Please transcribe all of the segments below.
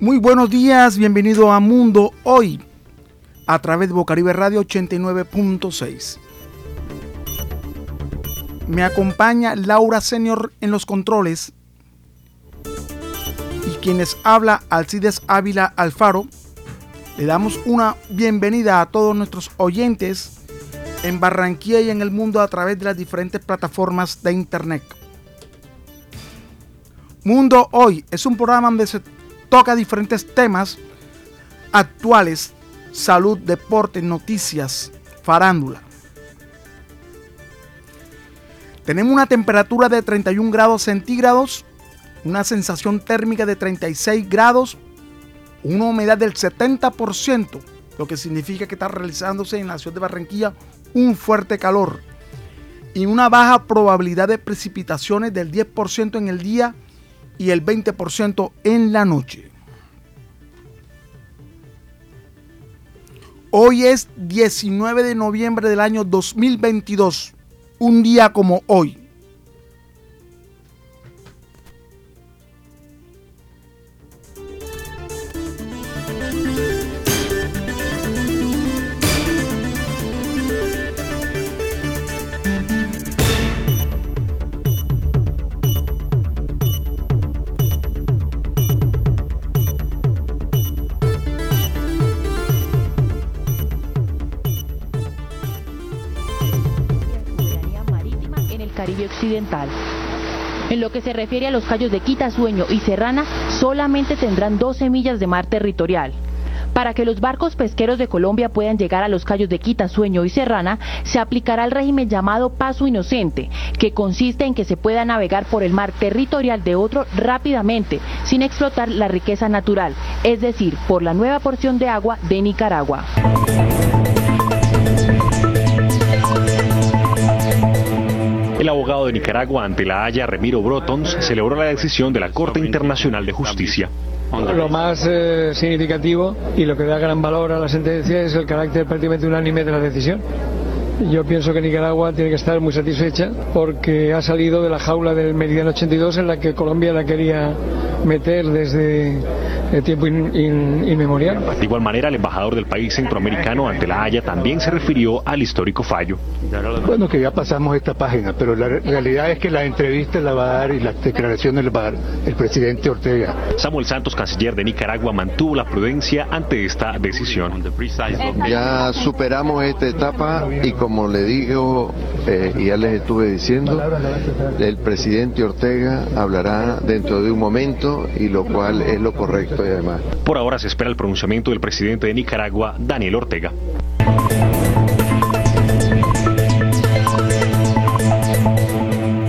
Muy buenos días, bienvenido a Mundo Hoy a través de Bocaribe Radio 89.6. Me acompaña Laura Senior en los controles y quienes habla Alcides Ávila Alfaro. Le damos una bienvenida a todos nuestros oyentes en Barranquilla y en el mundo a través de las diferentes plataformas de internet. Mundo Hoy es un programa donde se toca diferentes temas actuales, salud, deporte, noticias, farándula. Tenemos una temperatura de 31 grados centígrados, una sensación térmica de 36 grados, una humedad del 70%, lo que significa que está realizándose en la ciudad de Barranquilla un fuerte calor y una baja probabilidad de precipitaciones del 10% en el día y el 20% en la noche. Hoy es 19 de noviembre del año 2022, un día como hoy. Occidental. En lo que se refiere a los callos de Quitasueño y Serrana, solamente tendrán 12 millas de mar territorial. Para que los barcos pesqueros de Colombia puedan llegar a los callos de Quitasueño y Serrana, se aplicará el régimen llamado paso inocente, que consiste en que se pueda navegar por el mar territorial de otro rápidamente, sin explotar la riqueza natural, es decir, por la nueva porción de agua de Nicaragua. El abogado de Nicaragua ante la Haya, Remiro Brotons, celebró la decisión de la Corte Internacional de Justicia. Lo más eh, significativo y lo que da gran valor a la sentencia es el carácter prácticamente unánime de la decisión. Yo pienso que Nicaragua tiene que estar muy satisfecha porque ha salido de la jaula del Meridiano 82 en la que Colombia la quería meter desde de tiempo inmemorial. De igual manera, el embajador del país centroamericano ante la Haya también se refirió al histórico fallo. Bueno, que ya pasamos esta página, pero la realidad es que la entrevista la va a dar y las declaraciones la va a dar el presidente Ortega. Samuel Santos, canciller de Nicaragua, mantuvo la prudencia ante esta decisión. Ya superamos esta etapa y como le digo eh, y ya les estuve diciendo, el presidente Ortega hablará dentro de un momento y lo cual es lo correcto por ahora se espera el pronunciamiento del presidente de Nicaragua, Daniel Ortega.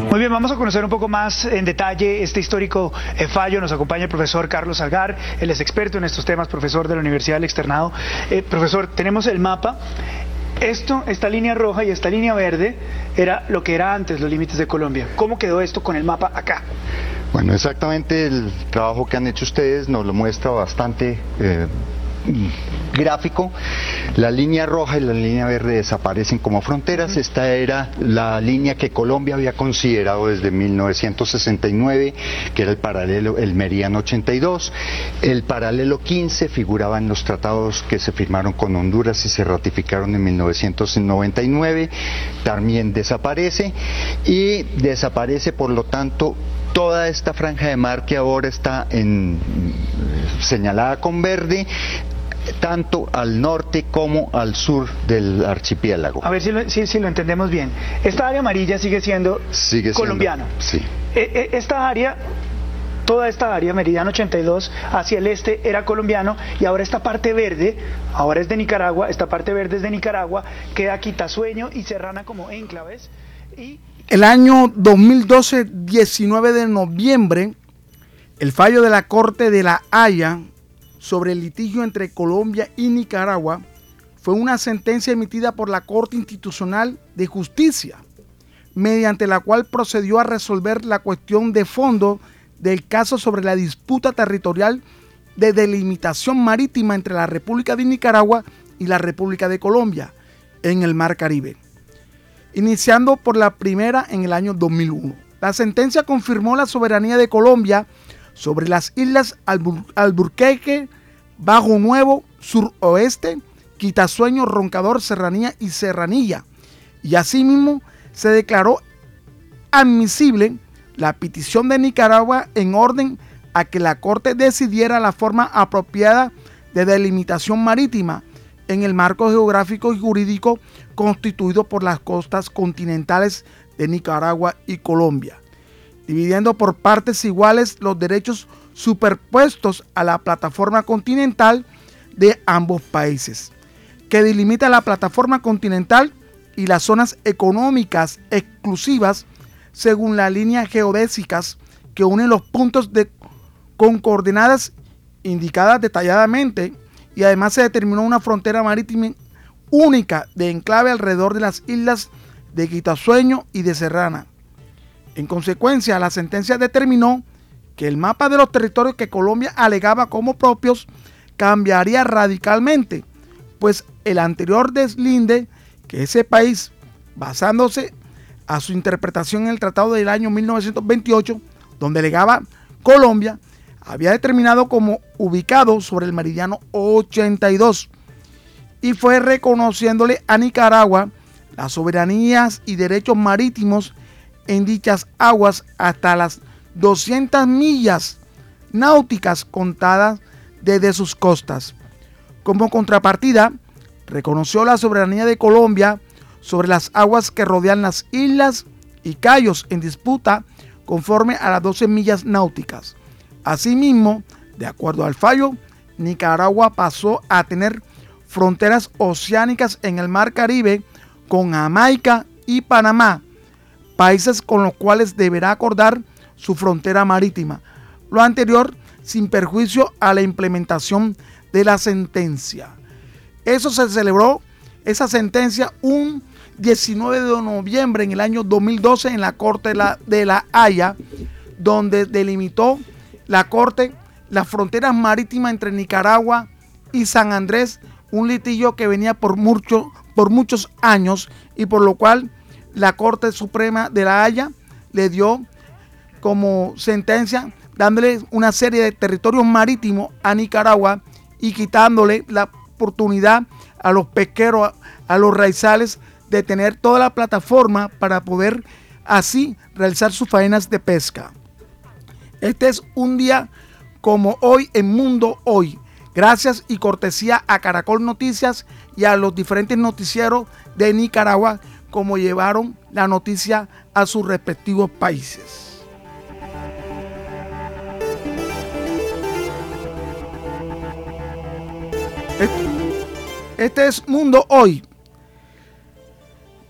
Muy bien, vamos a conocer un poco más en detalle este histórico eh, fallo. Nos acompaña el profesor Carlos Algar, él es experto en estos temas, profesor de la Universidad del Externado. Eh, profesor, tenemos el mapa. Esto, esta línea roja y esta línea verde, era lo que era antes los límites de Colombia. ¿Cómo quedó esto con el mapa acá? Bueno, exactamente el trabajo que han hecho ustedes nos lo muestra bastante eh, gráfico, la línea roja y la línea verde desaparecen como fronteras. Esta era la línea que Colombia había considerado desde 1969, que era el paralelo, el meridiano 82. El paralelo 15 figuraba en los tratados que se firmaron con Honduras y se ratificaron en 1999. También desaparece y desaparece, por lo tanto, toda esta franja de mar que ahora está en, señalada con verde tanto al norte como al sur del archipiélago. A ver si lo, si, lo entendemos bien. Esta área amarilla sigue siendo colombiana. Sí. E, e, esta área toda esta área, Meridiano 82, hacia el este era colombiano y ahora esta parte verde, ahora es de Nicaragua, esta parte verde es de Nicaragua, queda Quitasueño y Serrana como enclaves. Y... El año 2012, 19 de noviembre, el fallo de la Corte de la Haya sobre el litigio entre Colombia y Nicaragua fue una sentencia emitida por la Corte Institucional de Justicia, mediante la cual procedió a resolver la cuestión de fondo del caso sobre la disputa territorial de delimitación marítima entre la República de Nicaragua y la República de Colombia en el Mar Caribe, iniciando por la primera en el año 2001. La sentencia confirmó la soberanía de Colombia sobre las islas Alburquerque, Bajo Nuevo, Suroeste, Quitasueño, Roncador, Serranía y Serranilla. Y asimismo se declaró admisible la petición de Nicaragua en orden a que la Corte decidiera la forma apropiada de delimitación marítima en el marco geográfico y jurídico constituido por las costas continentales de Nicaragua y Colombia, dividiendo por partes iguales los derechos superpuestos a la plataforma continental de ambos países, que delimita la plataforma continental y las zonas económicas exclusivas según las líneas geodésicas que unen los puntos de, con coordenadas indicadas detalladamente y además se determinó una frontera marítima única de enclave alrededor de las islas de Quitasueño y de Serrana. En consecuencia, la sentencia determinó que el mapa de los territorios que Colombia alegaba como propios cambiaría radicalmente, pues el anterior deslinde que ese país, basándose a su interpretación en el Tratado del año 1928, donde legaba Colombia, había determinado como ubicado sobre el meridiano 82 y fue reconociéndole a Nicaragua las soberanías y derechos marítimos en dichas aguas hasta las 200 millas náuticas contadas desde sus costas. Como contrapartida, reconoció la soberanía de Colombia sobre las aguas que rodean las islas y cayos en disputa conforme a las 12 millas náuticas. Asimismo, de acuerdo al fallo, Nicaragua pasó a tener fronteras oceánicas en el Mar Caribe con Jamaica y Panamá, países con los cuales deberá acordar su frontera marítima. Lo anterior sin perjuicio a la implementación de la sentencia. Eso se celebró, esa sentencia, un 19 de noviembre en el año 2012 en la Corte de la, de la Haya, donde delimitó la Corte las fronteras marítimas entre Nicaragua y San Andrés, un litigio que venía por, mucho, por muchos años y por lo cual la Corte Suprema de la Haya le dio como sentencia dándole una serie de territorios marítimos a Nicaragua y quitándole la oportunidad a los pesqueros, a los raizales, de tener toda la plataforma para poder así realizar sus faenas de pesca. Este es un día como hoy en Mundo Hoy. Gracias y cortesía a Caracol Noticias y a los diferentes noticieros de Nicaragua como llevaron la noticia a sus respectivos países. Este es Mundo Hoy,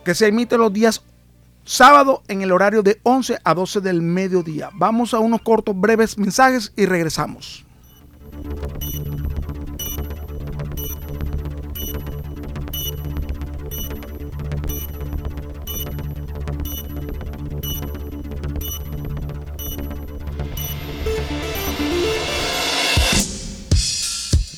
que se emite los días sábado en el horario de 11 a 12 del mediodía. Vamos a unos cortos breves mensajes y regresamos.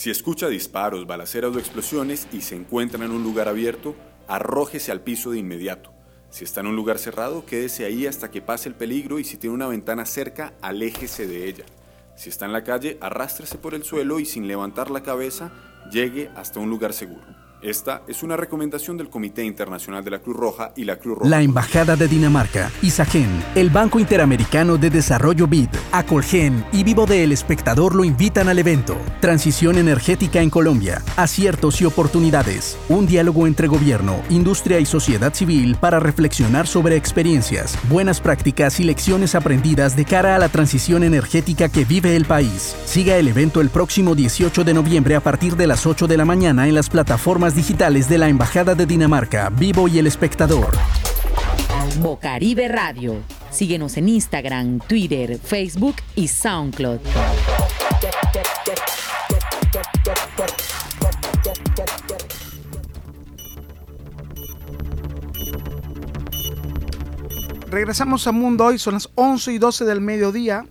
Si escucha disparos, balaceras o explosiones y se encuentra en un lugar abierto, arrójese al piso de inmediato. Si está en un lugar cerrado, quédese ahí hasta que pase el peligro y si tiene una ventana cerca, aléjese de ella. Si está en la calle, arrástrese por el suelo y sin levantar la cabeza, llegue hasta un lugar seguro. Esta es una recomendación del Comité Internacional de la Cruz Roja y la Cruz Roja. La Embajada de Dinamarca, Isagen, el Banco Interamericano de Desarrollo BID, Acolgen y Vivo de El Espectador lo invitan al evento. Transición energética en Colombia, aciertos y oportunidades. Un diálogo entre gobierno, industria y sociedad civil para reflexionar sobre experiencias, buenas prácticas y lecciones aprendidas de cara a la transición energética que vive el país. Siga el evento el próximo 18 de noviembre a partir de las 8 de la mañana en las plataformas digitales de la Embajada de Dinamarca, Vivo y El Espectador. Bocaribe Radio. Síguenos en Instagram, Twitter, Facebook y SoundCloud. Regresamos a Mundo Hoy, son las 11 y 12 del mediodía,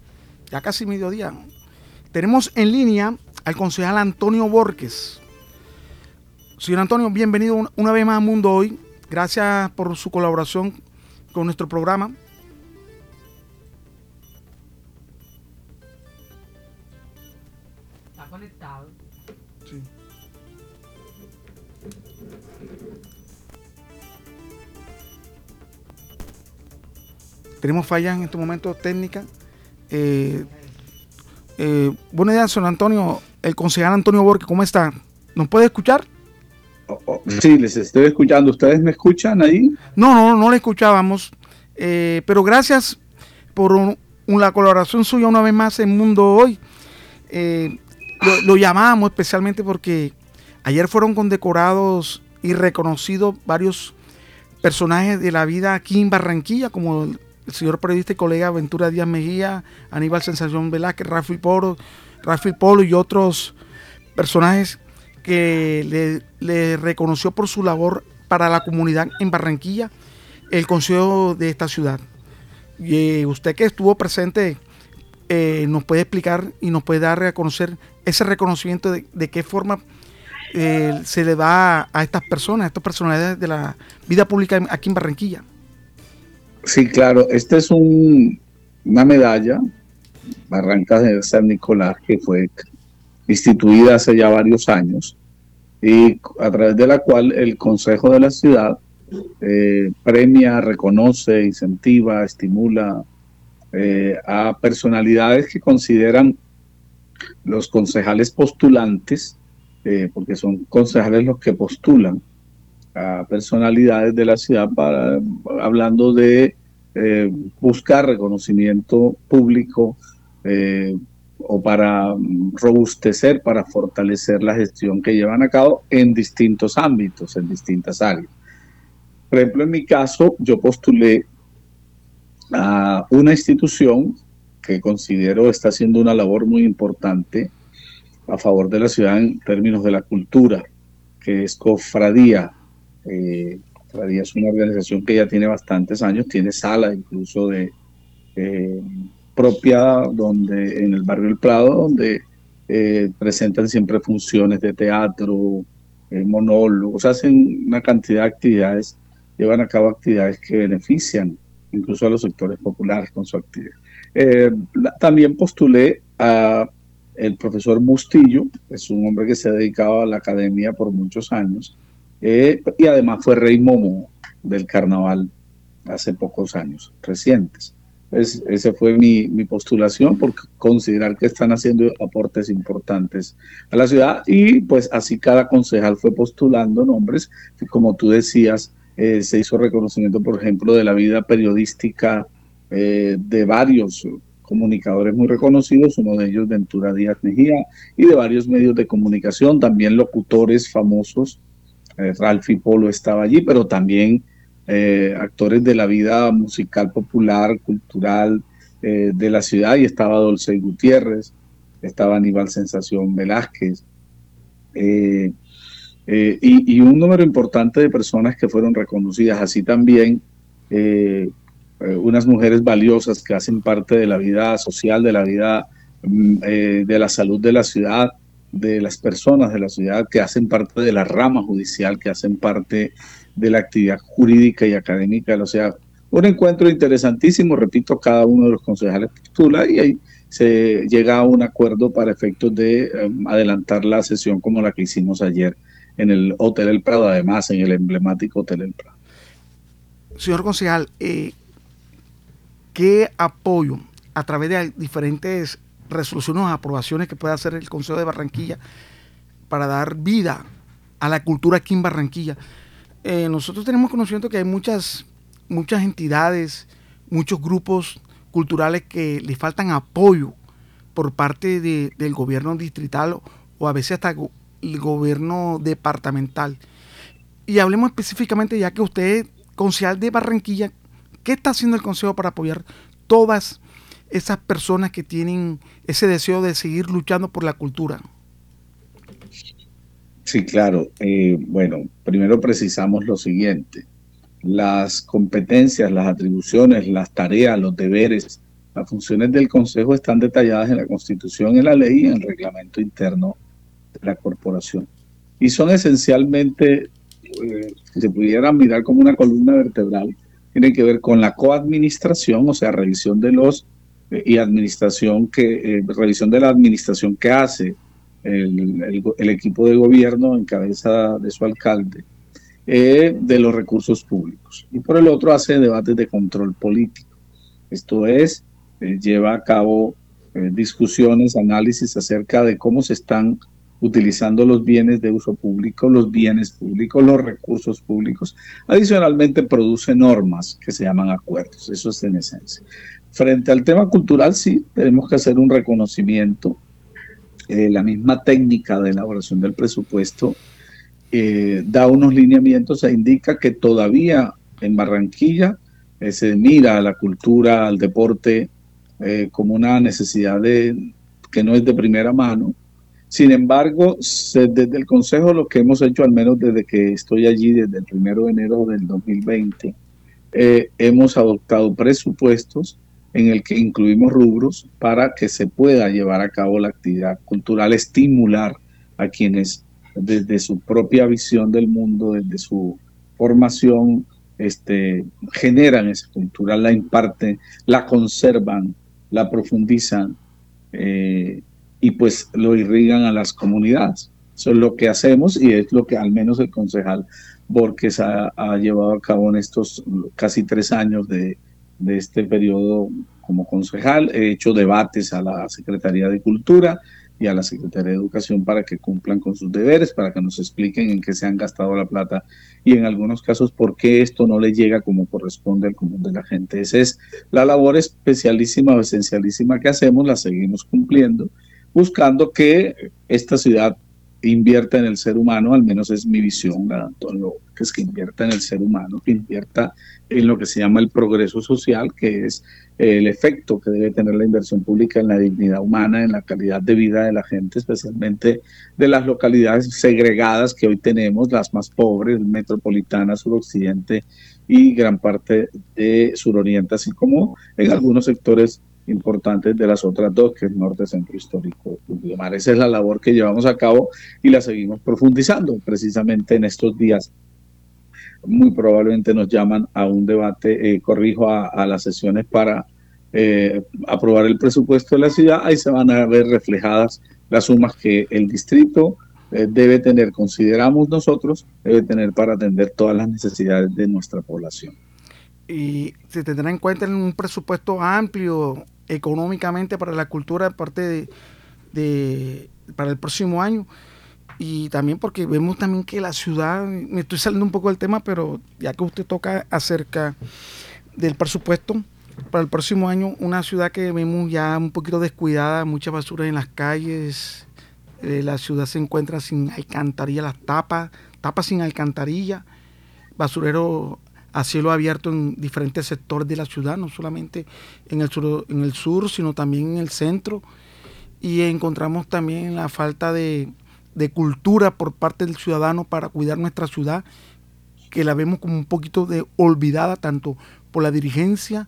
ya casi mediodía. Tenemos en línea al concejal Antonio Borges. Señor Antonio, bienvenido una vez más a Mundo Hoy. Gracias por su colaboración con nuestro programa. Está conectado. Sí. Tenemos fallas en este momento técnicas. Eh, eh, buenos días, señor Antonio. El concejal Antonio Borges, ¿cómo está? ¿Nos puede escuchar? Oh, oh, sí, les estoy escuchando. ¿Ustedes me escuchan ahí? No, no, no le escuchábamos. Eh, pero gracias por la colaboración suya una vez más en Mundo Hoy. Eh, lo, lo llamamos especialmente porque ayer fueron condecorados y reconocidos varios personajes de la vida aquí en Barranquilla, como el señor periodista y colega Ventura Díaz Mejía, Aníbal Sensación Velázquez, Rafael Polo, Rafael Polo y otros personajes que le, reconoció por su labor para la comunidad en Barranquilla el consejo de esta ciudad. Y eh, usted que estuvo presente eh, nos puede explicar y nos puede dar a conocer ese reconocimiento de, qué forma eh, se le da a estas personas, a estas personalidades de la vida pública aquí en Barranquilla. Sí, claro. Esta es una medalla, Barrancas de San Nicolás, que fue instituida hace ya varios años y a través de la cual el Consejo de la Ciudad eh, premia, reconoce, incentiva, estimula eh, a personalidades que consideran los concejales postulantes, eh, porque son concejales los que postulan, a personalidades de la ciudad para hablando de eh, buscar reconocimiento público o para robustecer, para fortalecer la gestión que llevan a cabo en distintos ámbitos, en distintas áreas. Por ejemplo, en mi caso, yo postulé a una institución que considero está haciendo una labor muy importante a favor de la ciudad en términos de la cultura, que es Cofradía, eh, es una organización que ya tiene bastantes años, tiene sala incluso de eh, propia donde en el barrio El Prado, donde eh, presentan siempre funciones de teatro, eh, monólogos, hacen una cantidad de actividades, llevan a cabo actividades que benefician incluso a los sectores populares con su actividad. también postulé a el profesor Bustillo, es un hombre que se ha dedicado a la academia por muchos años, eh, y además fue rey Momo del carnaval hace pocos años, recientes. Es, esa fue mi, postulación por considerar que están haciendo aportes importantes a la ciudad y pues así cada concejal fue postulando nombres y como tú decías, eh, se hizo reconocimiento, por ejemplo, de la vida periodística eh, de varios comunicadores muy reconocidos, uno de ellos Ventura Díaz Mejía, y de varios medios de comunicación, también locutores famosos. Eh, Ralphie Polo estaba allí, pero también eh, actores de la vida musical popular, cultural eh, de la ciudad, y estaba Dolce Gutiérrez, estaba Aníbal Sensación Velázquez, y, un número importante de personas que fueron reconocidas, así también unas mujeres valiosas que hacen parte de la vida social, de la vida mm, de la salud de la ciudad, de las personas de la ciudad que hacen parte de la rama judicial, que hacen parte de la actividad jurídica y académica de la ciudad. Un encuentro interesantísimo, repito, cada uno de los concejales postula y ahí se llega a un acuerdo para efectos de em, adelantar la sesión como la que hicimos ayer en el Hotel El Prado, además en el emblemático Hotel El Prado. Señor concejal, eh, ¿qué apoyo a través de diferentes resoluciones o aprobaciones que pueda hacer el Consejo de Barranquilla para dar vida a la cultura aquí en Barranquilla. Eh, nosotros tenemos conocimiento que hay muchas, muchas entidades, muchos grupos culturales que le faltan apoyo por parte del gobierno distrital o, a veces hasta el gobierno departamental. Y hablemos específicamente, ya que usted concejal de Barranquilla, ¿Qué está haciendo el Consejo para apoyar todas esas personas que tienen ese deseo de seguir luchando por la cultura? Sí, claro. Eh, bueno, primero precisamos lo siguiente. Las competencias, las atribuciones, las tareas, los deberes, las funciones del Consejo están detalladas en la Constitución, en la ley y en el reglamento interno de la corporación. Y son esencialmente, eh, si se pudieran mirar como una columna vertebral, tienen que ver con la coadministración, o sea, revisión de los eh, y administración que, revisión de la administración que hace el, equipo de gobierno en cabeza de su alcalde, eh, de los recursos públicos. Y por el otro hace debates de control político. Esto es, eh, lleva a cabo eh, discusiones, análisis acerca de cómo se están utilizando los bienes de uso público, los bienes públicos, los recursos públicos. Adicionalmente produce normas que se llaman acuerdos. Eso es en esencia. Frente al tema cultural, sí, tenemos que hacer un reconocimiento eh, la misma técnica de elaboración del presupuesto eh, da unos lineamientos e indica que todavía en Barranquilla eh, se mira a la cultura, al deporte como una necesidad de, que no es de primera mano. Sin embargo, desde el Consejo lo que hemos hecho, al menos desde que estoy allí, desde el primero de enero del 2020, hemos adoptado presupuestos en el que incluimos rubros para que se pueda llevar a cabo la actividad cultural, estimular a quienes desde su propia visión del mundo, desde su formación, este, generan esa cultura, la imparten, la conservan, la profundizan eh, y pues lo irrigan a las comunidades. Eso es lo que hacemos y es lo que al menos el concejal Borges ha llevado a cabo en estos casi tres años de, de este periodo como concejal. He hecho debates a la Secretaría de Cultura y a la Secretaría de Educación para que cumplan con sus deberes, para que nos expliquen en qué se han gastado la plata y en algunos casos por qué esto no le llega como corresponde al común de la gente. Esa es la labor especialísima o esencialísima que hacemos, la seguimos cumpliendo, buscando que esta ciudad invierta en el ser humano, al menos es mi visión, Antonio, que es que invierta en el ser humano, que invierta en lo que se llama el progreso social, que es el efecto que debe tener la inversión pública en la dignidad humana, en la calidad de vida de la gente, especialmente de las localidades segregadas que hoy tenemos, las más pobres, metropolitana, suroccidente y gran parte de suroriente, así como en algunos sectores importantes de las otras dos, que es Norte, Centro Histórico y Mar. Esa es la labor que llevamos a cabo y la seguimos profundizando precisamente en estos días. Muy probablemente nos llaman a un debate, eh, corrijo, a, las sesiones para eh, aprobar el presupuesto de la ciudad. Ahí se van a ver reflejadas las sumas que el distrito eh, debe tener, consideramos nosotros, debe tener para atender todas las necesidades de nuestra población y se tendrá en cuenta en un presupuesto amplio económicamente para la cultura aparte de, para el próximo año. Y también porque vemos también que la ciudad, me estoy saliendo un poco del tema, pero ya que usted toca acerca del presupuesto para el próximo año, una ciudad que vemos ya un poquito descuidada, mucha basura en las calles, eh, la ciudad se encuentra sin alcantarilla, las tapas, tapas sin alcantarilla, basurero a cielo abierto en diferentes sectores de la ciudad, no solamente en el sur, en el sur sino también en el centro. Y encontramos también la falta de, cultura por parte del ciudadano para cuidar nuestra ciudad, que la vemos como un poquito de olvidada tanto por la dirigencia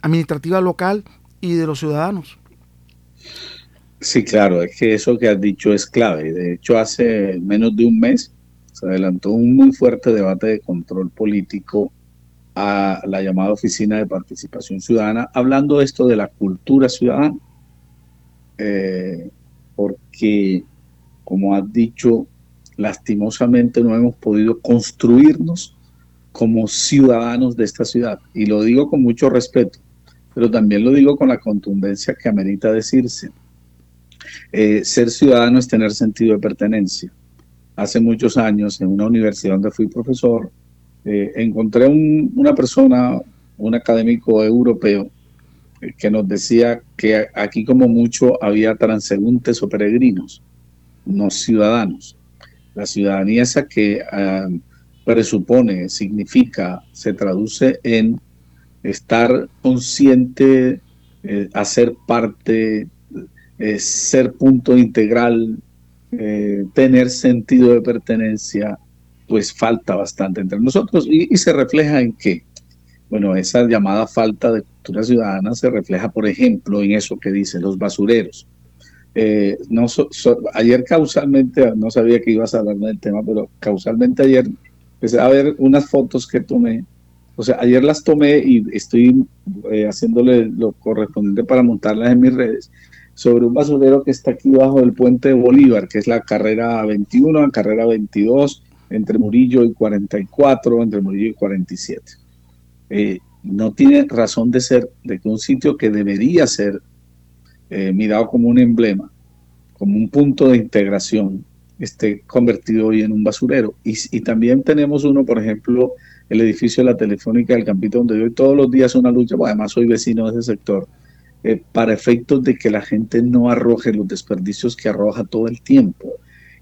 administrativa local y de los ciudadanos. Sí, claro, es que eso que has dicho es clave. De hecho, hace menos de un mes se adelantó un muy fuerte debate de control político a la llamada Oficina de Participación Ciudadana, hablando esto de la cultura ciudadana, eh, porque, como has dicho, lastimosamente no hemos podido construirnos como ciudadanos de esta ciudad. Y lo digo con mucho respeto, pero también lo digo con la contundencia que amerita decirse. Eh, ser ciudadano es tener sentido de pertenencia hace muchos años en una universidad donde fui profesor, eh, encontré una persona, un académico europeo, eh, que nos decía que aquí como mucho había transeúntes o peregrinos, no ciudadanos. La ciudadanía esa que ah, presupone, significa, se traduce en estar consciente, eh, hacer parte, eh, ser punto integral, eh, tener sentido de pertenencia, pues falta bastante entre nosotros y, se refleja en qué. Bueno, esa llamada falta de cultura ciudadana se refleja, por ejemplo, en eso que dicen los basureros. no ayer causalmente, no sabía que ibas a hablar del tema, pero causalmente ayer empecé a ver unas fotos que tomé o sea, ayer las tomé y estoy eh, haciéndole lo correspondiente para montarlas en mis redes sobre un basurero que está aquí bajo del puente Bolívar, que es la carrera 21, la carrera 22, entre Murillo y 44, entre Murillo y 47. Eh, no tiene razón de ser de que un sitio que debería ser eh, mirado como un emblema, como un punto de integración, esté convertido hoy en un basurero. Y, también tenemos uno, por ejemplo, el edificio de la Telefónica del Campito, donde hoy todos los días una lucha, además soy vecino de ese sector, eh, para efectos de que la gente no arroje los desperdicios que arroja todo el tiempo.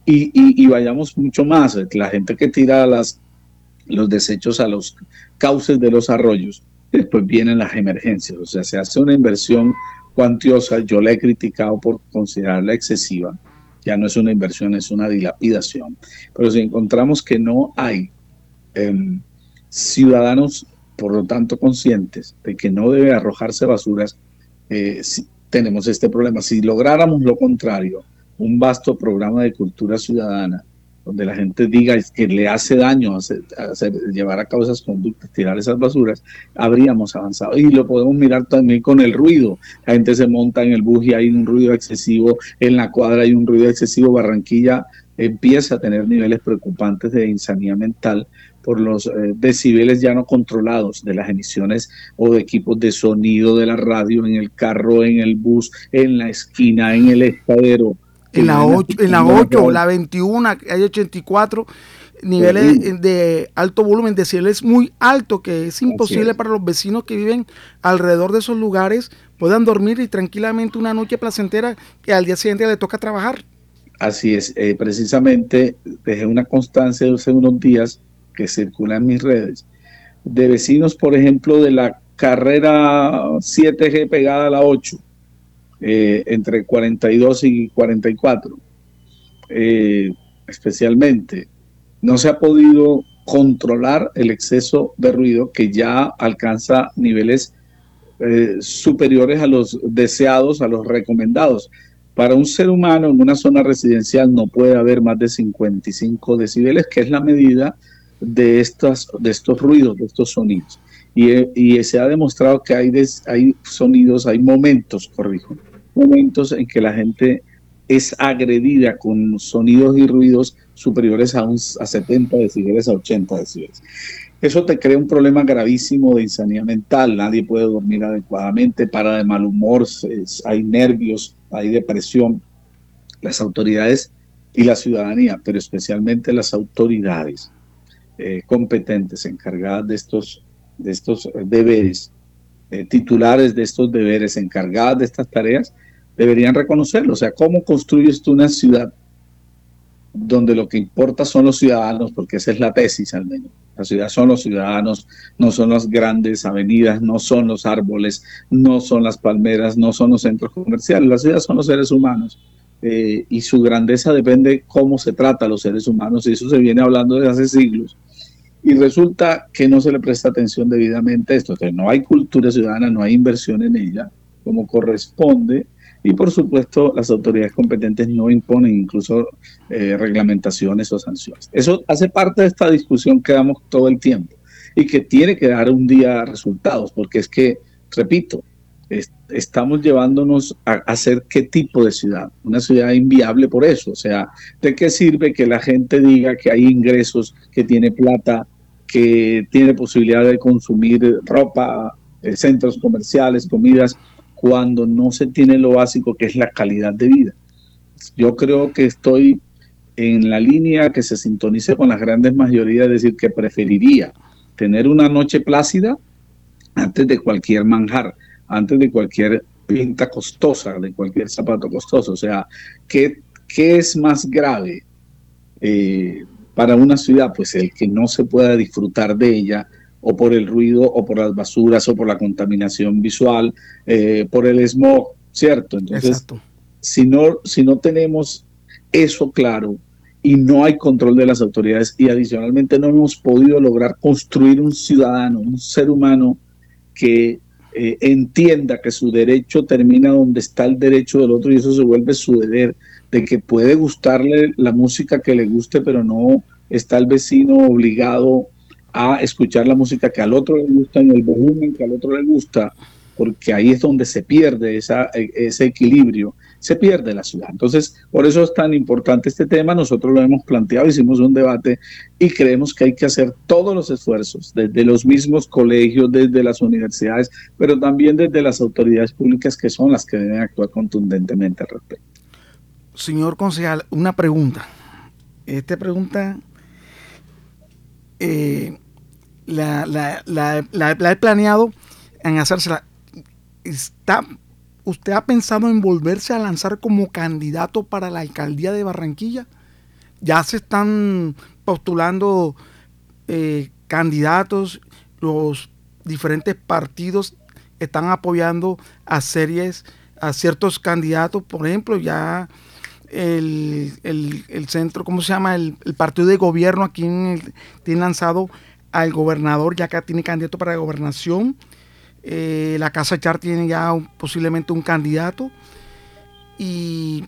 Y, vayamos mucho más, la gente que tira los desechos a los cauces de los arroyos, después vienen las emergencias, o sea, se hace una inversión cuantiosa, yo la he criticado por considerarla excesiva, ya no es una inversión, es una dilapidación, pero si encontramos que no hay em, ciudadanos, por lo tanto, conscientes de que no debe arrojarse basuras, eh, tenemos este problema. Si lográramos lo contrario, un vasto programa de cultura ciudadana, donde la gente diga que le hace daño hacer, llevar a cabo esas conductas, tirar esas basuras, habríamos avanzado. Y lo podemos mirar también con el ruido. La gente se monta en el bus y hay un ruido excesivo, en la cuadra hay un ruido excesivo, Barranquilla empieza a tener niveles preocupantes de insanidad mental por los eh, decibeles ya no controlados de las emisiones o de equipos de sonido de la radio en el carro, en el bus, en la esquina, en el estadero. En la 8, en la, 8 la 21, hay 84 niveles de alto volumen, decibeles muy alto, que es imposible para los vecinos que viven alrededor de esos lugares puedan dormir y tranquilamente una noche placentera que al día siguiente le toca trabajar. Así es, eh, precisamente dejé una constancia de hace unos días que circula en mis redes, de vecinos, por ejemplo, de la carrera 7G pegada a la 8, eh, entre 42 y 44, eh, especialmente, no se ha podido controlar el exceso de ruido que ya alcanza niveles eh, superiores a los deseados, a los recomendados. Para un ser humano en una zona residencial no puede haber más de 55 decibeles, que es la medida de, estas, de estos ruidos, de estos sonidos. Y, se ha demostrado que hay, hay sonidos, hay momentos, corrijo, momentos en que la gente es agredida con sonidos y ruidos superiores a, un, a 70 decibeles, a 80 decibeles. Eso te crea un problema gravísimo de insanidad mental, nadie puede dormir adecuadamente, para de mal humor, hay nervios, hay depresión. Las autoridades y la ciudadanía, pero especialmente las autoridades, eh, competentes encargadas de estos, de estos deberes, eh, titulares de estos deberes, encargadas de estas tareas, deberían reconocerlo. O sea, ¿cómo construyes tú una ciudad donde lo que importa son los ciudadanos? Porque esa es la tesis al menos. La ciudad son los ciudadanos, no son las grandes avenidas, no son los árboles, no son las palmeras, no son los centros comerciales. La ciudad son los seres humanos. Eh, y su grandeza depende cómo se trata a los seres humanos, y eso se viene hablando desde hace siglos y resulta que no se le presta atención debidamente a esto. Entonces, no hay cultura ciudadana, no hay inversión en ella como corresponde y por supuesto las autoridades competentes no imponen incluso eh, reglamentaciones o sanciones. Eso hace parte de esta discusión que damos todo el tiempo y que tiene que dar un día resultados, porque es que, repito, estamos llevándonos a hacer qué tipo de ciudad, una ciudad inviable por eso, o sea, ¿de qué sirve que la gente diga que hay ingresos, que tiene plata, que tiene posibilidad de consumir ropa, eh, centros comerciales, comidas, cuando no se tiene lo básico que es la calidad de vida. Yo creo que estoy en la línea que se sintonice con las grandes mayorías, es decir, que preferiría tener una noche plácida antes de cualquier manjar, antes de cualquier pinta costosa, de cualquier zapato costoso. O sea, ¿qué, qué es más grave? Eh, para una ciudad, pues el que no se pueda disfrutar de ella o por el ruido, o por las basuras, o por la contaminación visual, eh, por el smog, ¿cierto? Entonces, si no, si no tenemos eso claro y no hay control de las autoridades y adicionalmente no hemos podido lograr construir un ciudadano, un ser humano que eh, entienda que su derecho termina donde está el derecho del otro y eso se vuelve su deber, de que puede gustarle la música que le guste, pero no está el vecino obligado a escuchar la música que al otro le gusta en el volumen que al otro le gusta, porque ahí es donde se pierde esa, ese equilibrio, se pierde la ciudad. Entonces, por eso es tan importante este tema, nosotros lo hemos planteado, hicimos un debate y creemos que hay que hacer todos los esfuerzos, desde los mismos colegios, desde las universidades, pero también desde las autoridades públicas que son las que deben actuar contundentemente al respecto. Señor concejal, una pregunta. Esta pregunta eh, la, la, la, he planeado en hacérsela. Está, ¿Usted ha pensado en volverse a lanzar como candidato para la alcaldía de Barranquilla? Ya se están postulando eh, candidatos, los diferentes partidos están apoyando a series, a ciertos candidatos, por ejemplo, ya el, centro, ¿cómo se llama? El, partido de gobierno aquí tiene lanzado al gobernador, ya que tiene candidato para la gobernación. Eh, la Casa Char tiene ya posiblemente un candidato. Y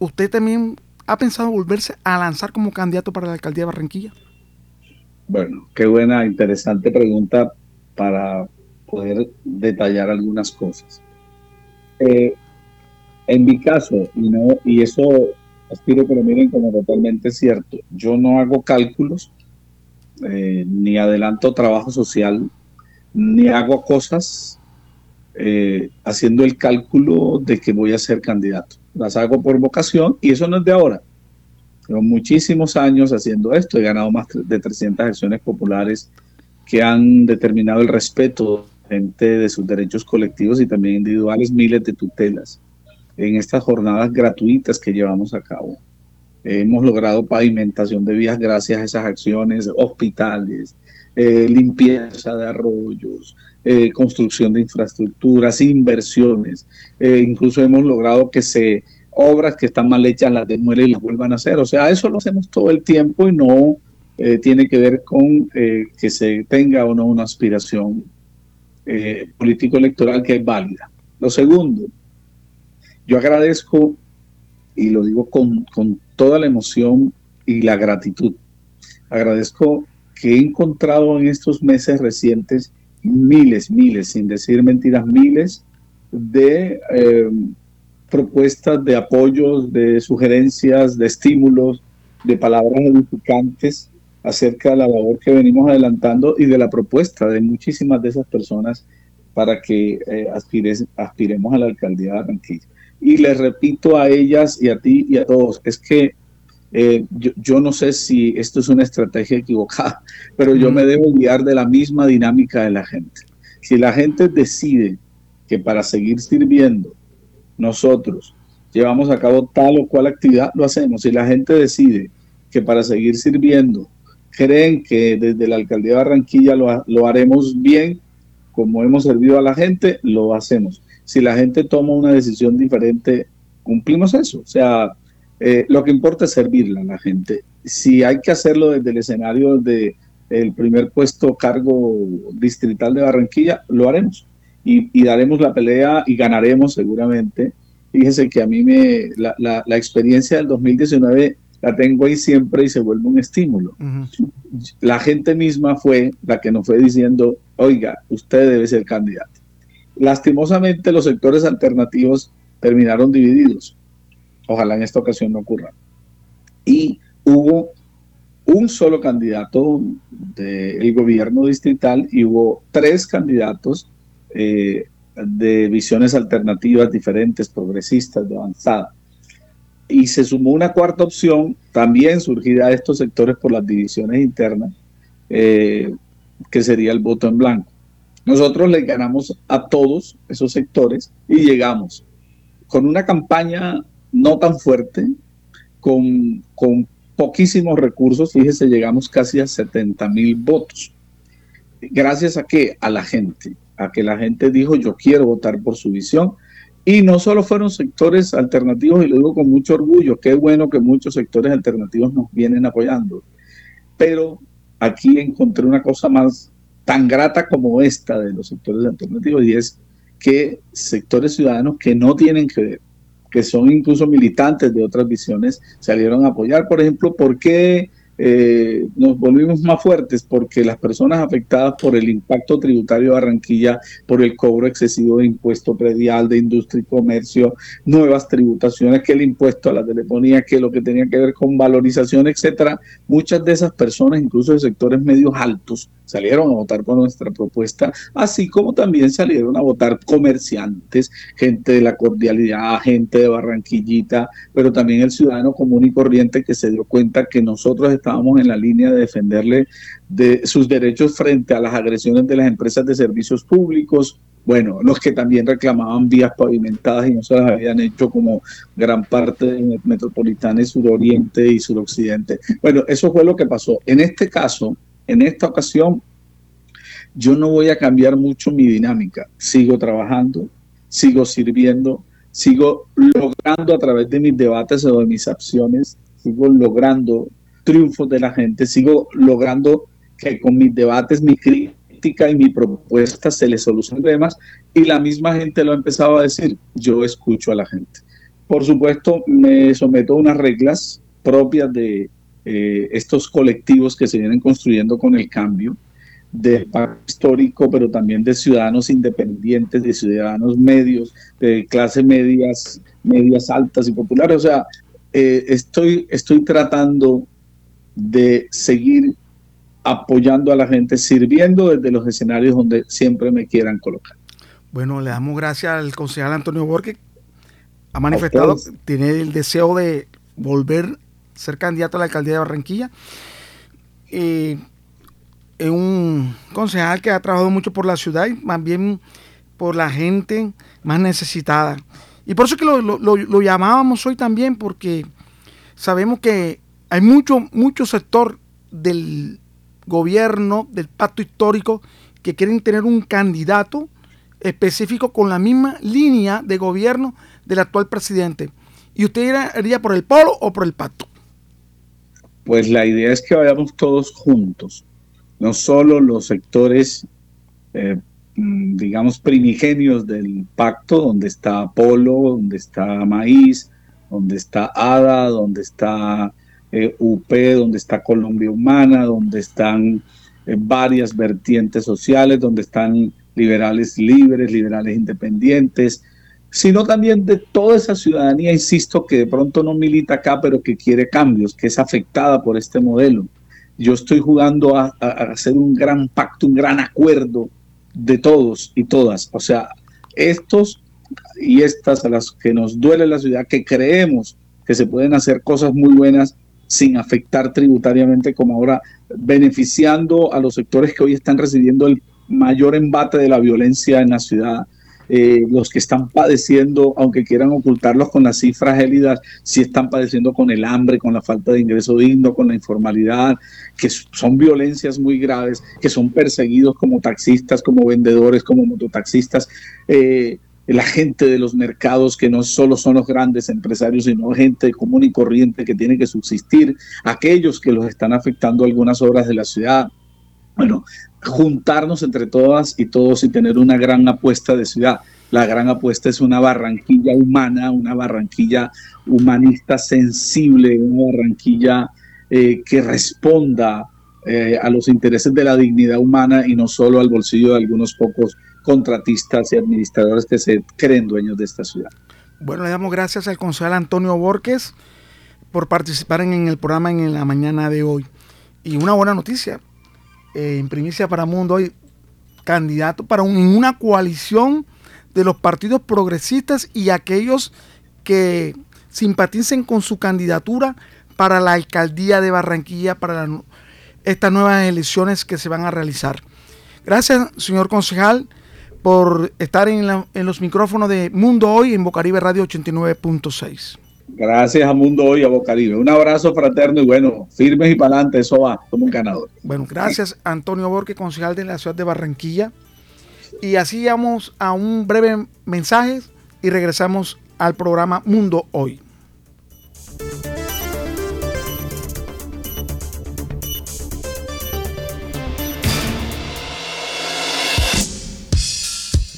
usted también ha pensado volverse a lanzar como candidato para la alcaldía de Barranquilla. Bueno, qué buena, interesante pregunta para poder detallar algunas cosas. Eh, en mi caso, y, no, y eso aspiro que lo miren como totalmente cierto, yo no hago cálculos, eh, ni adelanto trabajo social, ni hago cosas eh, haciendo el cálculo de que voy a ser candidato. Las hago por vocación y eso no es de ahora. Tengo muchísimos años haciendo esto, he ganado más de 300 acciones populares que han determinado el respeto de sus derechos colectivos y también individuales, miles de tutelas en estas jornadas gratuitas que llevamos a cabo. Hemos logrado pavimentación de vías gracias a esas acciones, hospitales, eh, limpieza de arroyos, eh, construcción de infraestructuras, inversiones. Eh, incluso hemos logrado que se obras que están mal hechas las demuelen y las vuelvan a hacer. O sea, eso lo hacemos todo el tiempo y no tiene que ver con que se tenga o no una aspiración político-electoral que es válida. Lo segundo, yo agradezco, y lo digo con, toda la emoción y la gratitud, agradezco que he encontrado en estos meses recientes miles, miles, sin decir mentiras, miles de eh, propuestas de apoyos, de sugerencias, de estímulos, de palabras edificantes acerca de la labor que venimos adelantando y de la propuesta de muchísimas de esas personas para que eh, aspiremos a la alcaldía de Barranquilla. Y les repito a ellas y a ti y a todos, es que eh, yo, no sé si esto es una estrategia equivocada, pero yo me debo guiar de la misma dinámica de la gente. Si la gente decide que para seguir sirviendo nosotros llevamos a cabo tal o cual actividad, lo hacemos. Si la gente decide que para seguir sirviendo creen que desde la alcaldía de Barranquilla lo, lo haremos bien, como hemos servido a la gente, lo hacemos si la gente toma una decisión diferente, cumplimos eso. O sea, eh, lo que importa es servirle a la gente. Si hay que hacerlo desde el escenario de el primer puesto cargo distrital de Barranquilla, lo haremos. Y, daremos la pelea y ganaremos seguramente. Fíjese que a mí me, la, la, experiencia del 2019 la tengo ahí siempre y se vuelve un estímulo. La gente misma fue la que nos fue diciendo, oiga, usted debe ser candidato. Lastimosamente los sectores alternativos terminaron divididos. Ojalá en esta ocasión no ocurra. Y hubo un solo candidato del gobierno distrital y hubo tres candidatos eh, de visiones alternativas diferentes, progresistas, de avanzada. Y se sumó una cuarta opción, también surgida de estos sectores por las divisiones internas, eh, que sería el voto en blanco. Nosotros le ganamos a todos esos sectores y llegamos con una campaña no tan fuerte, con, con poquísimos recursos, fíjese, llegamos casi a 70 mil votos. gracias a qué? A la gente, a que la gente dijo yo quiero votar por su visión. Y no solo fueron sectores alternativos, y lo digo con mucho orgullo, qué bueno que muchos sectores alternativos nos vienen apoyando. Pero aquí encontré una cosa más tan grata como esta de los sectores alternativos y es que sectores ciudadanos que no tienen que ver, que son incluso militantes de otras visiones, salieron a apoyar. Por ejemplo, ¿por qué eh, nos volvimos más fuertes porque las personas afectadas por el impacto tributario de Barranquilla, por el cobro excesivo de impuesto predial de industria y comercio, nuevas tributaciones, que el impuesto a la telefonía, que lo que tenía que ver con valorización, etcétera, muchas de esas personas, incluso de sectores medios altos, salieron a votar por nuestra propuesta, así como también salieron a votar comerciantes, gente de la cordialidad, gente de Barranquillita, pero también el ciudadano común y corriente que se dio cuenta que nosotros estábamos en la línea de defenderle de sus derechos frente a las agresiones de las empresas de servicios públicos, bueno, los que también reclamaban vías pavimentadas y no se las habían hecho como gran parte de metropolitana suroriente y suroccidente. Bueno, eso fue lo que pasó. En este caso, en esta ocasión, yo no voy a cambiar mucho mi dinámica. Sigo trabajando, sigo sirviendo, sigo logrando a través de mis debates o de mis acciones, sigo logrando triunfos de la gente, sigo logrando que con mis debates, mi crítica y mi propuesta se le solucionen problemas y la misma gente lo ha empezado a decir, yo escucho a la gente. Por supuesto, me someto a unas reglas propias de, eh, estos colectivos que se vienen construyendo con el cambio de pacto histórico, pero también de ciudadanos independientes, de ciudadanos medios, de clase medias, medias altas y populares. O sea, eh, estoy, estoy tratando de seguir apoyando a la gente, sirviendo desde los escenarios donde siempre me quieran colocar. Bueno, le damos gracias al concejal Antonio Borges. Ha manifestado, tiene el deseo de volver ser candidato a la alcaldía de Barranquilla. es un concejal que ha trabajado mucho por la ciudad y más bien por la gente más necesitada. Y por eso que lo, lo, llamábamos hoy también, porque sabemos que hay mucho, mucho sector del gobierno, del pacto histórico, que quieren tener un candidato específico con la misma línea de gobierno del actual presidente. ¿Y usted iría por el polo o por el pacto? Pues la idea es que vayamos todos juntos, no solo los sectores, eh, mm, digamos, primigenios del pacto, donde está Polo, donde está Maíz, donde está ADA, donde está eh, UP, donde está Colombia Humana, donde están eh, varias vertientes sociales, donde están liberales libres, liberales independientes, sino también de toda esa ciudadanía, insisto, que de pronto no milita acá, pero que quiere cambios, que es afectada por este modelo. Yo estoy jugando a, hacer un gran pacto, un gran acuerdo de todos y todas. O sea, estos y estas a las que nos duele la ciudad, que creemos que se pueden hacer cosas muy buenas sin afectar tributariamente como ahora, beneficiando a los sectores que hoy están recibiendo el mayor embate de la violencia en la ciudad, eh, los que están padeciendo, aunque quieran ocultarlos con las cifras gélidas, si están padeciendo con el hambre, con la falta de ingreso digno, con la informalidad, que son violencias muy graves, que son perseguidos como taxistas, como vendedores, como mototaxistas. Eh, la gente de los mercados que no solo son los grandes empresarios, sino gente común y corriente que tiene que subsistir, aquellos que los están afectando algunas obras de la ciudad. Bueno, juntarnos entre todas y todos y tener una gran apuesta de ciudad. La gran apuesta es una Barranquilla humana, una Barranquilla humanista sensible, una Barranquilla eh, que responda eh, a los intereses de la dignidad humana y no solo al bolsillo de algunos pocos contratistas y administradores que se creen dueños de esta ciudad. Bueno, le damos gracias al concejal Antonio Borges por participar en el programa en la mañana de hoy. Y una buena noticia, eh, en primicia para Mundo hoy, candidato para un, una coalición de los partidos progresistas y aquellos que simpaticen con su candidatura para la alcaldía de Barranquilla para estas nuevas elecciones que se van a realizar. Gracias, señor concejal, por estar en, en los micrófonos de Mundo Hoy en Bocaribe Radio 89.6. Gracias a Mundo Hoy a Bocaribe. Un abrazo fraterno y bueno, firmes y para adelante, eso va, como un ganador. Bueno, gracias Antonio Borque, concejal de la ciudad de Barranquilla. Y así vamos a un breve mensaje y regresamos al programa Mundo Hoy.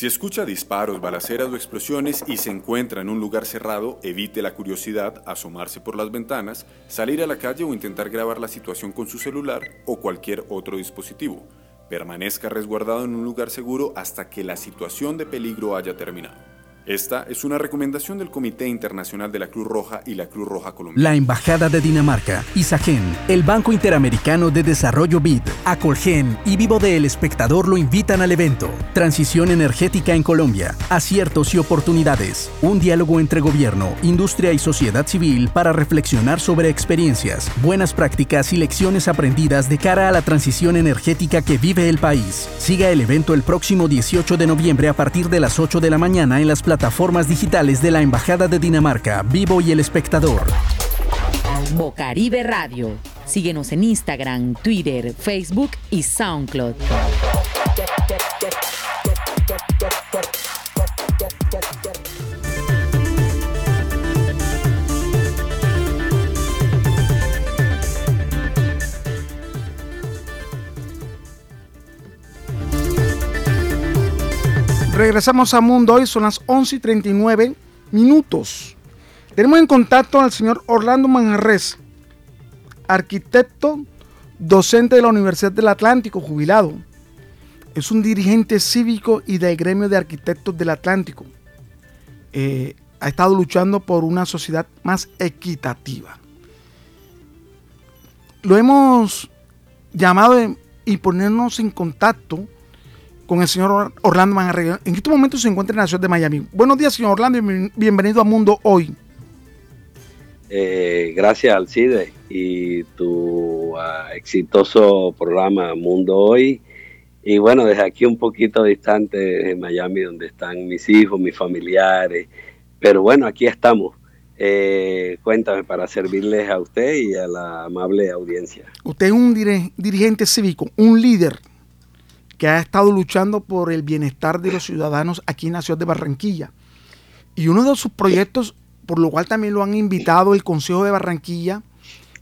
Si escucha disparos, balaceras o explosiones y se encuentra en un lugar cerrado, evite la curiosidad, asomarse por las ventanas, salir a la calle o intentar grabar la situación con su celular o cualquier otro dispositivo. Permanezca resguardado en un lugar seguro hasta que la situación de peligro haya terminado. Esta es una recomendación del Comité Internacional de la Cruz Roja y la Cruz Roja Colombiana. La Embajada de Dinamarca, ISAGEN, el Banco Interamericano de Desarrollo BID, Acolgen y Vivo de El Espectador lo invitan al evento Transición Energética en Colombia, Aciertos y Oportunidades. Un diálogo entre gobierno, industria y sociedad civil para reflexionar sobre experiencias, buenas prácticas y lecciones aprendidas de cara a la transición energética que vive el país. Siga el evento el próximo 18 de noviembre a partir de las 8 de la mañana en las plataformas digitales de la Embajada de Dinamarca, Vivo y El Espectador. Bocaribe Radio. Síguenos en Instagram, Twitter, Facebook y SoundCloud. Regresamos a Mundo hoy, son las 11 y 39 minutos. Tenemos en contacto al señor Orlando Manjarres, arquitecto, docente de la Universidad del Atlántico, jubilado. Es un dirigente cívico y del gremio de arquitectos del Atlántico. Eh, ha estado luchando por una sociedad más equitativa. Lo hemos llamado y ponernos en contacto con el señor Orlando Manjarre. En este momento se encuentra en la ciudad de Miami. Buenos días, señor Orlando, y bienvenido a Mundo Hoy. Eh, gracias, Alcide, y tu uh, exitoso programa Mundo Hoy. Y bueno, desde aquí un poquito distante de Miami, donde están mis hijos, mis familiares. Pero bueno, aquí estamos. Eh, cuéntame para servirles a usted y a la amable audiencia. Usted es un dirigente cívico, un líder que ha estado luchando por el bienestar de los ciudadanos aquí en la ciudad de Barranquilla. Y uno de sus proyectos, por lo cual también lo han invitado el Consejo de Barranquilla,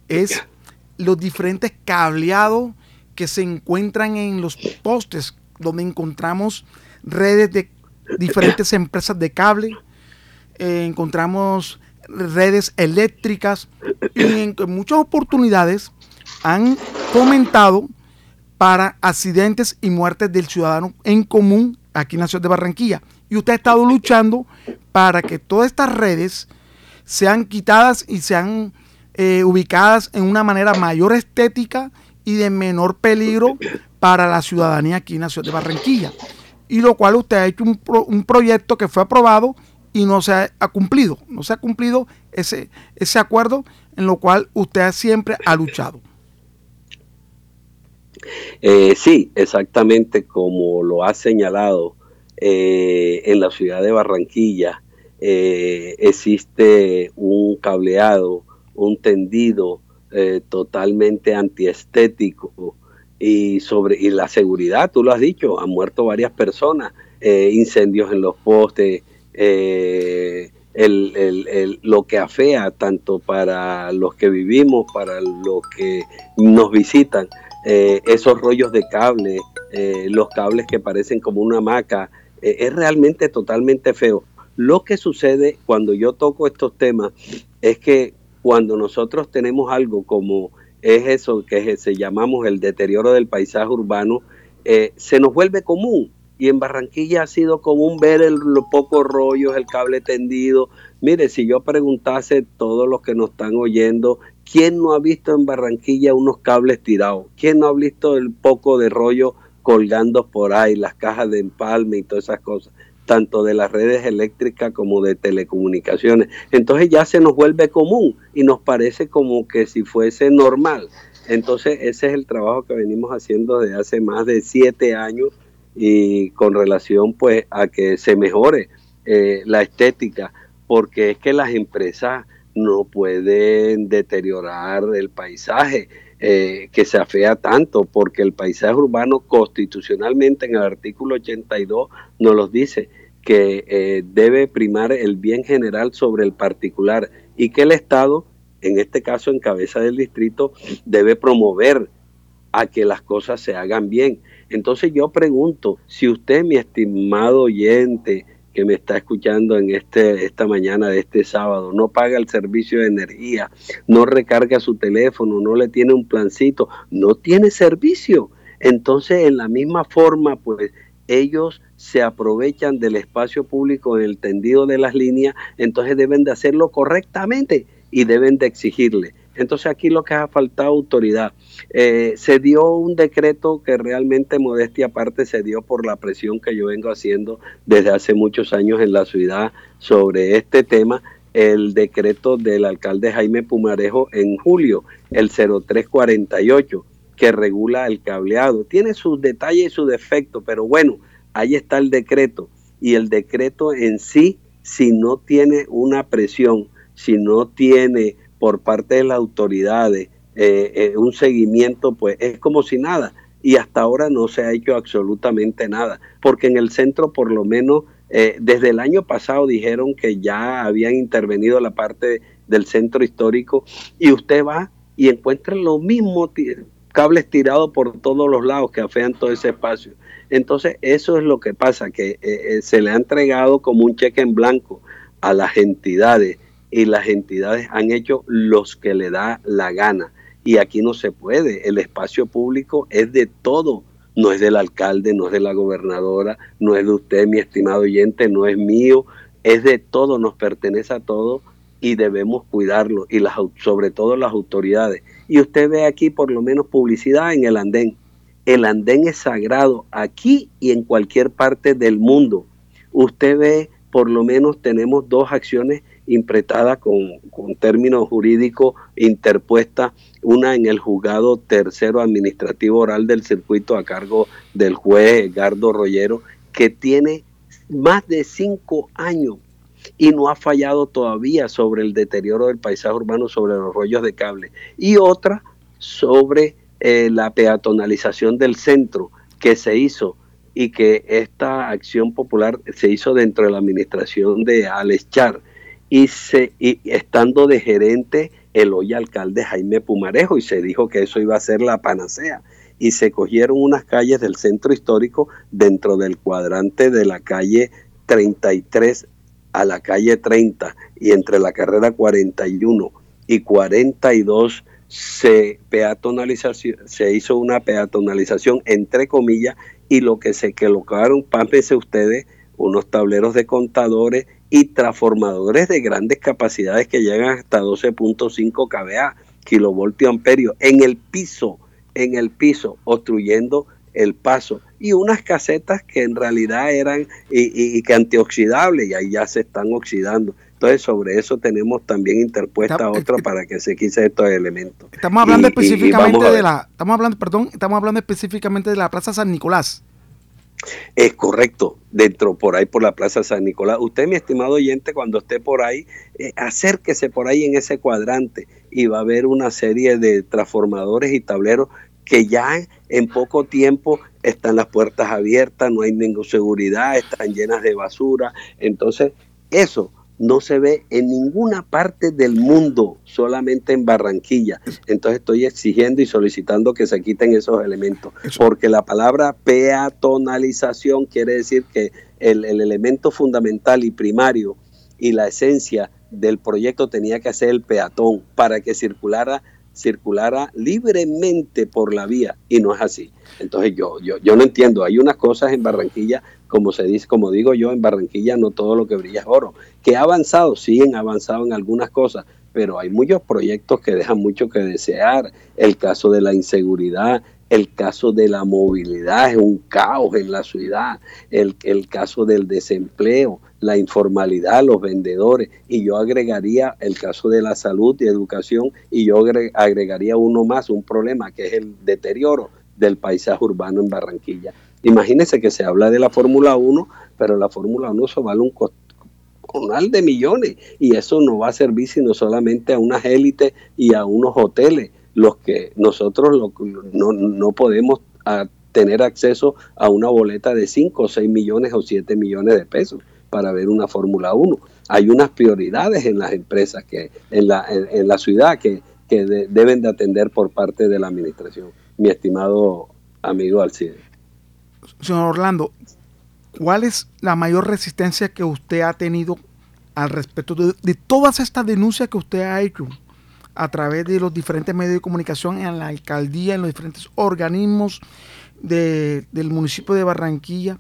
es los diferentes cableados que se encuentran en los postes, donde encontramos redes de diferentes empresas de cable, eh, encontramos redes eléctricas y en muchas oportunidades han fomentado para accidentes y muertes del ciudadano en común aquí en la ciudad de Barranquilla. Y usted ha estado luchando para que todas estas redes sean quitadas y sean eh, ubicadas en una manera mayor estética y de menor peligro para la ciudadanía aquí en la ciudad de Barranquilla. Y lo cual usted ha hecho un, un proyecto que fue aprobado y no se ha, cumplido. No se ha cumplido ese, ese acuerdo en lo cual usted siempre ha luchado. Eh, sí, exactamente como lo ha señalado eh, en la ciudad de Barranquilla, eh, existe un cableado, un tendido totalmente antiestético y sobre y la seguridad, tú lo has dicho, han muerto varias personas, incendios en los postes, lo que afea tanto para los que vivimos, para los que nos visitan, eh, esos rollos de cable, eh, los cables que parecen como una hamaca, eh, es realmente totalmente feo. Lo que sucede cuando yo toco estos temas es que cuando nosotros tenemos algo como es eso que se llamamos el deterioro del paisaje urbano, se nos vuelve común Y en Barranquilla ha sido común ver el, los pocos rollos, el cable tendido. Mire, si yo preguntase todos los que nos están oyendo, ¿quién no ha visto en Barranquilla unos cables tirados? ¿Quién no ha visto el poco de rollo colgando por ahí, las cajas de empalme y todas esas cosas? tanto de las redes eléctricas como de telecomunicaciones. Entonces ya se nos vuelve común y nos parece como que si fuese normal. Entonces ese es el trabajo que venimos haciendo desde hace más de siete años y con relación pues a que se mejore eh, la estética, porque es que las empresas no pueden deteriorar el paisaje. Eh, que se afea tanto, porque el paisaje urbano constitucionalmente en el artículo 82 nos los dice que eh, debe primar el bien general sobre el particular y que el Estado, en este caso en cabeza del distrito, debe promover a que las cosas se hagan bien. Entonces yo pregunto, si usted, mi estimado oyente, que me está escuchando en este, esta mañana de este sábado, no paga el servicio de energía, no recarga su teléfono, no le tiene un plancito, no tiene servicio. Entonces, en la misma forma, pues ellos se aprovechan del espacio público en el tendido de las líneas, entonces deben de hacerlo correctamente y deben de exigirle. Entonces aquí lo que ha faltado autoridad. Eh, se dio un decreto que realmente modestia aparte se dio por la presión que yo vengo haciendo desde hace muchos años en la ciudad sobre este tema, el decreto del alcalde Jaime Pumarejo en julio, el 0348, que regula el cableado. Tiene sus detalles y sus defectos, pero bueno, ahí está el decreto. Y el decreto en sí, si no tiene una presión, si no tiene por parte de las autoridades eh, eh, un seguimiento, pues es como si nada. Y hasta ahora no se ha hecho absolutamente nada, porque en el centro por lo menos eh, desde el año pasado dijeron que ya habían intervenido la parte del centro histórico y usted va y encuentra los mismos cables tirados por todos los lados que afean todo ese espacio. Entonces eso es lo que pasa, que se le ha entregado como un cheque en blanco a las entidades y las entidades han hecho los que le da la gana. Y aquí no se puede. El espacio público es de todo. No es del alcalde, no es de la gobernadora, no es de usted, mi estimado oyente, no es mío. Es de todo, nos pertenece a todo y debemos cuidarlo. Y las, sobre todo las autoridades. Y usted ve aquí por lo menos publicidad en el andén. El andén es sagrado aquí y en cualquier parte del mundo. Usted ve, por lo menos tenemos dos acciones impretada con, con término jurídico interpuesta, una en el juzgado tercero administrativo oral del circuito a cargo del juez Edgardo Rollero, que tiene más de cinco años y no ha fallado todavía sobre el deterioro del paisaje urbano, sobre los rollos de cable. Y otra sobre eh, la peatonalización del centro que se hizo y que esta acción popular se hizo dentro de la administración de Alex Char y, se, y estando de gerente el hoy alcalde Jaime Pumarejo y se dijo que eso iba a ser la panacea. Y se cogieron unas calles del centro histórico dentro del cuadrante de la calle 33 a la calle 30 y entre la carrera 41 y 42 se peatonalización se hizo una peatonalización entre comillas y lo que se colocaron, pámpense ustedes, unos tableros de contadores y transformadores de grandes capacidades que llegan hasta 12.5 kVA, kilovoltio amperio, en el piso, en el piso, obstruyendo el paso. Y unas casetas que en realidad eran y, que antioxidables y ahí ya se están oxidando. Entonces sobre eso tenemos también interpuesta otra para que se quise estos elementos. Estamos hablando específicamente de la, estamos hablando, perdón, estamos hablando específicamente de la Plaza San Nicolás. Es correcto, dentro por ahí por la Plaza San Nicolás. Usted, mi estimado oyente, cuando esté por ahí, eh, acérquese por ahí en ese cuadrante y va a ver una serie de transformadores y tableros que ya en poco tiempo están las puertas abiertas, no hay ninguna seguridad, están llenas de basura. Entonces, eso no se ve en ninguna parte del mundo, solamente en Barranquilla. Entonces estoy exigiendo y solicitando que se quiten esos elementos, porque la palabra peatonalización quiere decir que el, elemento fundamental y primario y la esencia del proyecto tenía que ser el peatón para que circulara circulara libremente por la vía y no es así. Entonces yo, yo, yo no entiendo, hay unas cosas en Barranquilla, como se dice, como digo yo, en Barranquilla no todo lo que brilla es oro, que ha avanzado, sí han avanzado en algunas cosas, pero hay muchos proyectos que dejan mucho que desear. El caso de la inseguridad, el caso de la movilidad es un caos en la ciudad, el, el caso del desempleo, la informalidad, los vendedores, y yo agregaría el caso de la salud y educación, y yo agregaría uno más, un problema que es el deterioro del paisaje urbano en Barranquilla. Imagínense que se habla de la Fórmula 1, pero la Fórmula 1 eso vale un conal de millones y eso no va a servir sino solamente a unas élites y a unos hoteles, los que nosotros no, no podemos tener acceso a una boleta de 5 o 6 millones o 7 millones de pesos para ver una Fórmula 1. Hay unas prioridades en las empresas, que en la, en, la ciudad que, que deben de atender por parte de la administración mi estimado amigo Alcide. Señor Orlando, ¿cuál es la mayor resistencia que usted ha tenido al respecto de, todas estas denuncias que usted ha hecho a través de los diferentes medios de comunicación en la alcaldía, en los diferentes organismos del municipio de Barranquilla?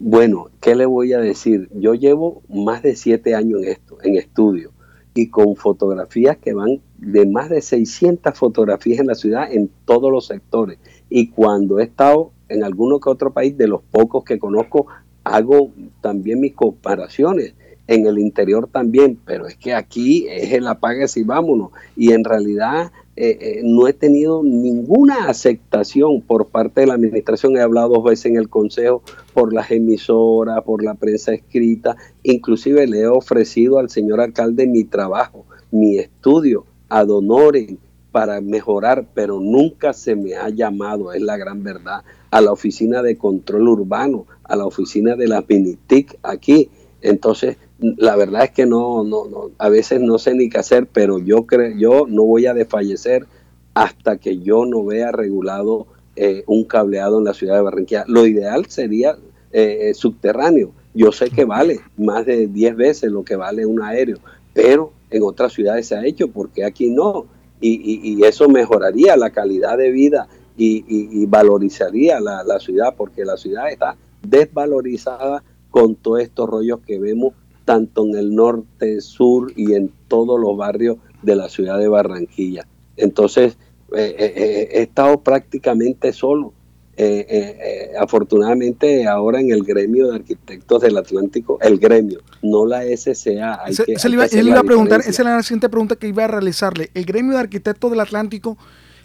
Bueno, ¿qué le voy a decir? Yo llevo más de siete años en esto, en estudio y con fotografías que van de más de 600 fotografías en la ciudad en todos los sectores. Y cuando he estado en alguno que otro país, de los pocos que conozco, hago también mis comparaciones. En el interior también, pero es que aquí es el apague y vámonos. Y en realidad eh, eh, no he tenido ninguna aceptación por parte de la administración. He hablado dos veces en el consejo por las emisoras, por la prensa escrita. Inclusive le he ofrecido al señor alcalde mi trabajo, mi estudio, ad honorem para mejorar, pero nunca se me ha llamado, es la gran verdad, a la oficina de control urbano, a la oficina de la Minitic aquí. Entonces, la verdad es que no, no, no, a veces no sé ni qué hacer, pero yo creo, yo no voy a desfallecer hasta que yo no vea regulado eh, un cableado en la ciudad de Barranquilla. Lo ideal sería eh, eh, subterráneo. Yo sé que vale más de 10 veces lo que vale un aéreo, pero en otras ciudades se ha hecho, porque aquí no? Y, eso mejoraría la calidad de vida y, valorizaría la, la ciudad, porque la ciudad está desvalorizada con todos estos rollos que vemos tanto en el norte, sur y en todos los barrios de la ciudad de Barranquilla. Entonces, eh, eh, eh, he estado prácticamente solo. Afortunadamente ahora en el gremio de arquitectos del Atlántico, el gremio, no la SCA. Hay que, le iba, a preguntar, esa es la siguiente pregunta que iba a realizarle. ¿El gremio de arquitectos del Atlántico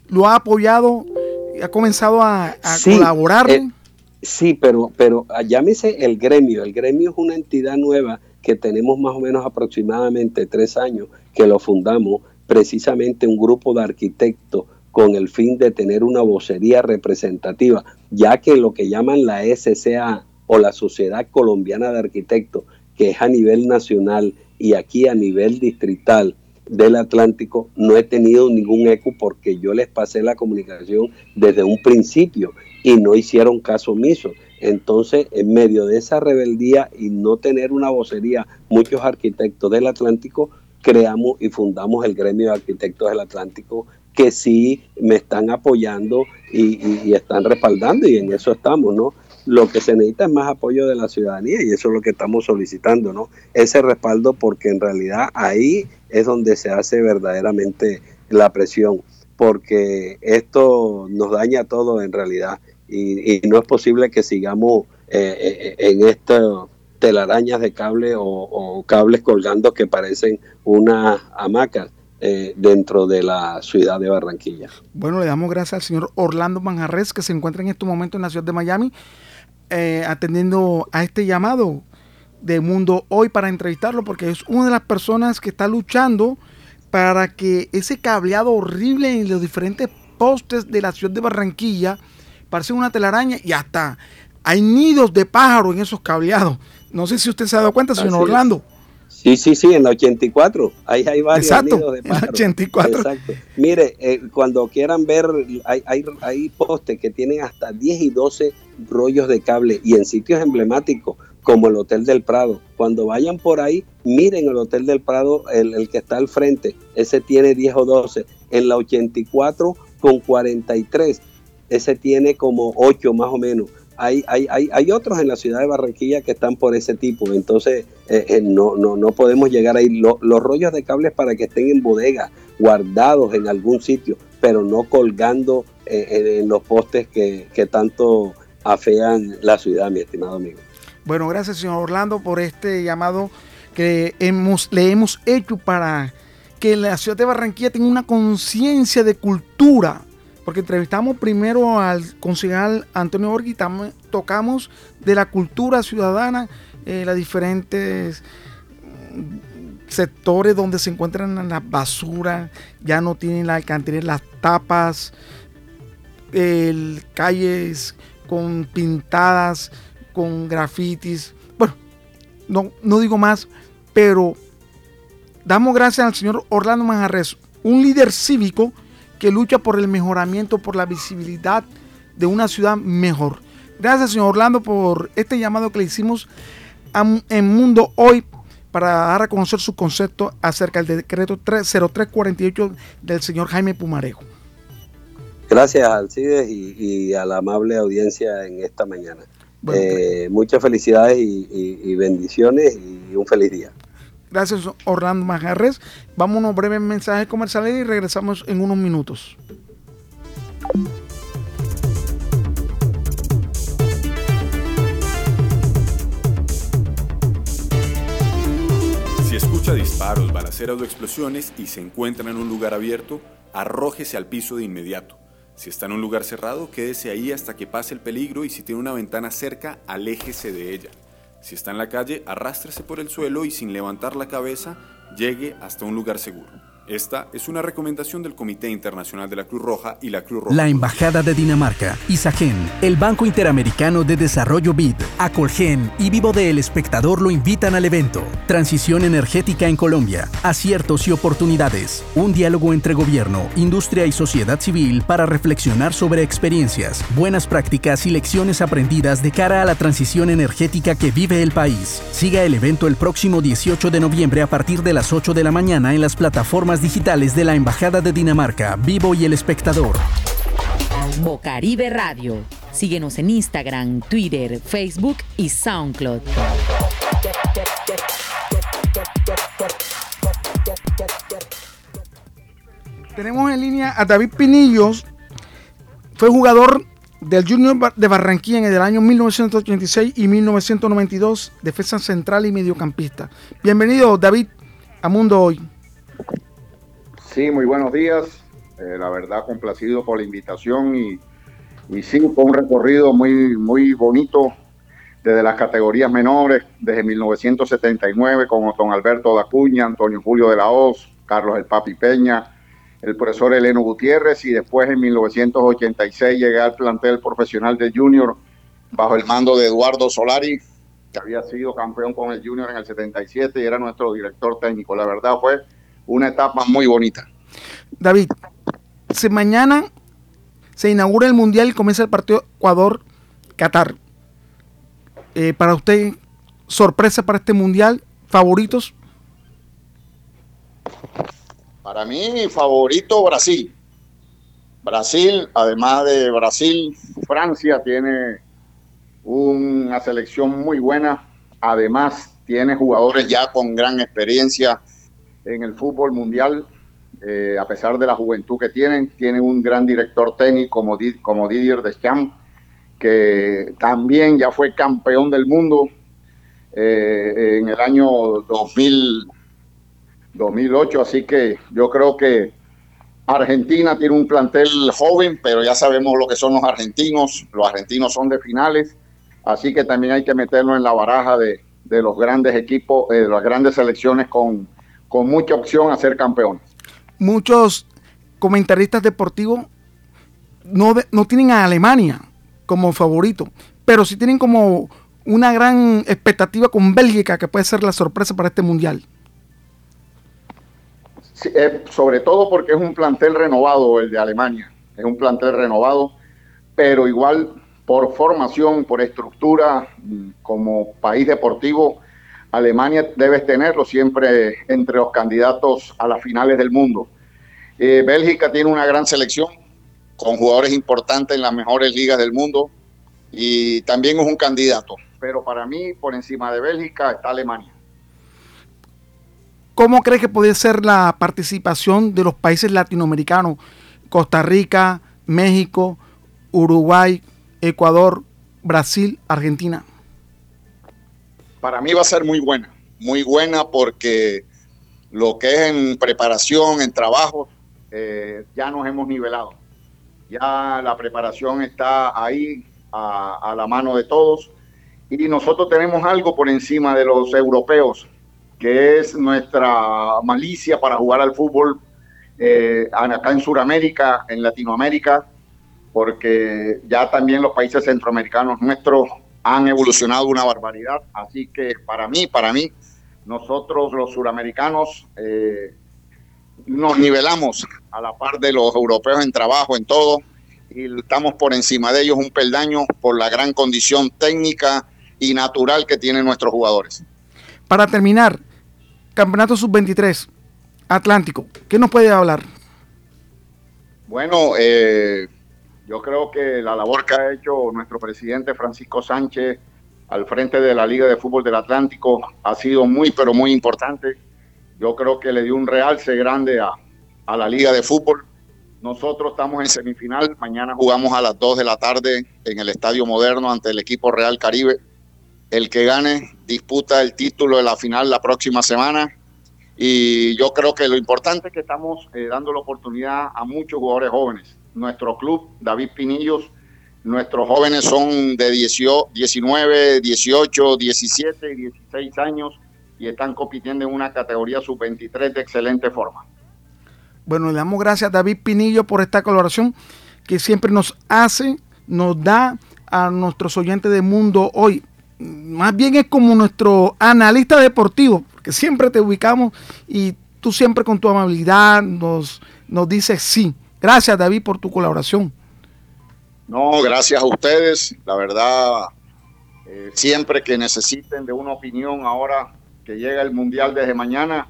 lo ha apoyado, ha comenzado a, colaborar? sí, pero, pero ah, llámese el gremio. El gremio es una entidad nueva que tenemos más o menos aproximadamente tres años que lo fundamos, precisamente un grupo de arquitectos con el fin de tener una vocería representativa, ya que lo que llaman la SCA o la Sociedad Colombiana de Arquitectos, que es a nivel nacional y aquí a nivel distrital del Atlántico, no he tenido ningún eco porque yo les pasé la comunicación desde un principio y no hicieron caso omiso. Entonces, en medio de esa rebeldía y no tener una vocería, muchos arquitectos del Atlántico creamos y fundamos el gremio de arquitectos del Atlántico que sí me están apoyando y, están respaldando y en eso estamos, ¿no? Lo que se necesita es más apoyo de la ciudadanía y eso es lo que estamos solicitando, ¿no? Ese respaldo porque en realidad ahí es donde se hace verdaderamente la presión, porque esto nos daña todo en realidad y, no es posible que sigamos eh, eh, en estas telarañas de cable o, cables colgando que parecen unas hamacas. Eh, dentro de la ciudad de Barranquilla. Bueno, le damos gracias al señor Orlando Manjarres, que se encuentra en este momento en la ciudad de Miami, atendiendo a este llamado de Mundo Hoy para entrevistarlo, porque es una de las personas que está luchando para que ese cableado horrible en los diferentes postes de la ciudad de Barranquilla parece una telaraña y hasta hay nidos de pájaros en esos cableados. No sé si usted se ha dado cuenta, señor Orlando. Sí, sí, sí, en la 84. Ahí hay varios nidos de pájaros. En la 84. Exacto. Mire, eh, cuando quieran ver, hay, hay, hay postes que tienen hasta 10 y 12 rollos de cable y en sitios emblemáticos como el Hotel del Prado. Cuando vayan por ahí, miren el Hotel del Prado, el, que está al frente, ese tiene 10 o 12. En la 84 con 43, ese tiene como 8 más o menos. Hay, hay, hay, hay, otros en la ciudad de Barranquilla que están por ese tipo, entonces eh, eh, no, no, no podemos llegar ahí. los rollos de cables para que estén en bodega, guardados en algún sitio, pero no colgando eh, en los postes que, que tanto afean la ciudad, mi estimado amigo. Bueno, gracias, señor Orlando, por este llamado que hemos, le hemos hecho para que la ciudad de Barranquilla tenga una conciencia de cultura. Porque entrevistamos primero al concejal Antonio Borghi, tocamos de la cultura ciudadana, eh, las diferentes sectores donde se encuentran las basuras, ya no tienen la alcantarilla, las tapas, el, calles con pintadas, con grafitis. Bueno, no, no digo más, pero damos gracias al señor Orlando Manjarres, un líder cívico que lucha por el mejoramiento, por la visibilidad de una ciudad mejor. Gracias, señor Orlando, por este llamado que le hicimos en Mundo Hoy para dar a conocer su concepto acerca del decreto 0348 del señor Jaime Pumarejo. Gracias, Alcides, y, y a la amable audiencia en esta mañana. Eh, muchas felicidades y, bendiciones y un feliz día. Gracias, Orlando Majarres. Vamos a unos breves mensajes comerciales y regresamos en unos minutos. Si escucha disparos, balaceras o explosiones y se encuentra en un lugar abierto, arrójese al piso de inmediato. Si está en un lugar cerrado, quédese ahí hasta que pase el peligro y si tiene una ventana cerca, aléjese de ella. Si está en la calle, arrástrese por el suelo y sin levantar la cabeza, llegue hasta un lugar seguro. Esta es una recomendación del Comité Internacional de la Cruz Roja y la Cruz Roja. La Embajada de Dinamarca, Isagen, el Banco Interamericano de Desarrollo BID, Acolgen y Vivo de El Espectador lo invitan al evento. Transición energética en Colombia, aciertos y oportunidades. Un diálogo entre gobierno, industria y sociedad civil para reflexionar sobre experiencias, buenas prácticas y lecciones aprendidas de cara a la transición energética que vive el país. Siga el evento el próximo 18 de noviembre a partir de las 8 de la mañana en las plataformas digitales de la Embajada de Dinamarca, Vivo y El Espectador. Bocaribe Radio. Síguenos en Instagram, Twitter, Facebook y SoundCloud. Tenemos en línea a David Pinillos. Fue jugador del Junior de Barranquilla en el año 1986 y 1992, defensa central y mediocampista. Bienvenido, David, a Mundo Hoy. Sí, muy buenos días. Eh, la verdad, complacido por la invitación y, y sí, fue un recorrido muy, muy bonito desde las categorías menores, desde 1979 con Don Alberto Dacuña, Antonio Julio de la Hoz, Carlos El Papi Peña, el profesor Eleno Gutiérrez y después en 1986 llegué al plantel profesional de Junior bajo el mando de Eduardo Solari, que había sido campeón con el Junior en el 77 y era nuestro director técnico. La verdad fue una etapa muy bonita. David, si mañana se inaugura el Mundial y comienza el partido Ecuador-Qatar, eh, para usted, sorpresa para este Mundial, favoritos. Para mí, favorito Brasil. Brasil, además de Brasil, Francia tiene una selección muy buena. Además, tiene jugadores ya con gran experiencia en el fútbol mundial, eh, a pesar de la juventud que tienen, tienen un gran director técnico como, como Didier Deschamps, que también ya fue campeón del mundo eh, en el año 2000, 2008, así que yo creo que Argentina tiene un plantel joven, pero ya sabemos lo que son los argentinos, los argentinos son de finales, así que también hay que meterlo en la baraja de, de los grandes equipos, eh, de las grandes selecciones con con mucha opción a ser campeón. Muchos comentaristas deportivos no, no tienen a Alemania como favorito, pero sí tienen como una gran expectativa con Bélgica, que puede ser la sorpresa para este mundial. Eh, sobre todo porque es un plantel renovado el de Alemania, es un plantel renovado, pero igual por formación, por estructura, como país deportivo, Alemania debe tenerlo siempre entre los candidatos a las finales del mundo. Eh, Bélgica tiene una gran selección con jugadores importantes en las mejores ligas del mundo y también es un candidato. Pero para mí, por encima de Bélgica, está Alemania. ¿Cómo cree que puede ser la participación de los países latinoamericanos? Costa Rica, México, Uruguay, Ecuador, Brasil, Argentina. Para mí va a ser muy buena, muy buena porque lo que es en preparación, en trabajo, eh, ya nos hemos nivelado. Ya la preparación está ahí a, la mano de todos y nosotros tenemos algo por encima de los europeos que es nuestra malicia para jugar al fútbol eh, acá en Sudamérica, en Latinoamérica, porque ya también los países centroamericanos nuestros han evolucionado una barbaridad. Así que para mí, para mí, nosotros los suramericanos eh, nos nivelamos a la par de los europeos en trabajo, en todo, y estamos por encima de ellos un peldaño por la gran condición técnica y natural que tienen nuestros jugadores. Para terminar, Campeonato Sub-23, Atlántico, ¿qué nos puede hablar? Bueno, eh, yo creo que la labor que ha hecho nuestro presidente Francisco Sánchez al frente de la Liga de Fútbol del Atlántico ha sido muy, pero muy importante. Yo creo que le dio un realce grande a, a la Liga de Fútbol. Nosotros estamos en semifinal, mañana jugamos a las 2 de la tarde en el Estadio Moderno ante el equipo Real Caribe el que gane disputa el título de la final la próxima semana. Y yo creo que lo importante es que estamos eh, dando la oportunidad a muchos jugadores jóvenes. Nuestro club, David Pinillos, nuestros jóvenes son de 19, 18, 17 y 16 años y están compitiendo en una categoría sub-23 de excelente forma. Bueno, le damos gracias a David Pinillo por esta colaboración que siempre nos hace, nos da a nuestros oyentes de Mundo Hoy más bien es como nuestro analista deportivo, que siempre te ubicamos y tú siempre con tu amabilidad nos, nos dices sí. Gracias David por tu colaboración. No, gracias a ustedes. La verdad, eh, siempre que necesiten de una opinión ahora que llega el Mundial desde mañana,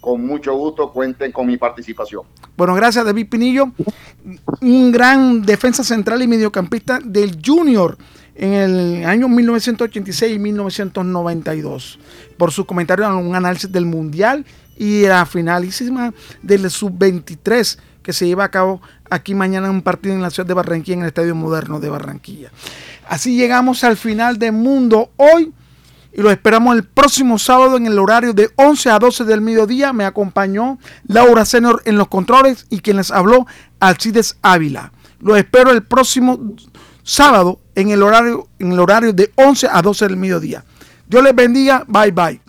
con mucho gusto cuenten con mi participación. Bueno, gracias David Pinillo, un gran defensa central y mediocampista del Junior en el año 1986 y 1992 por su comentario en un análisis del Mundial y la finalísima del Sub-23 que se lleva a cabo aquí mañana en un partido en la ciudad de Barranquilla, en el Estadio Moderno de Barranquilla. Así llegamos al final de Mundo hoy y lo esperamos el próximo sábado en el horario de 11 a 12 del mediodía. Me acompañó Laura Senior en los controles y quien les habló, Alcides Ávila. Lo espero el próximo sábado en el horario, en el horario de 11 a 12 del mediodía. Dios les bendiga. Bye bye.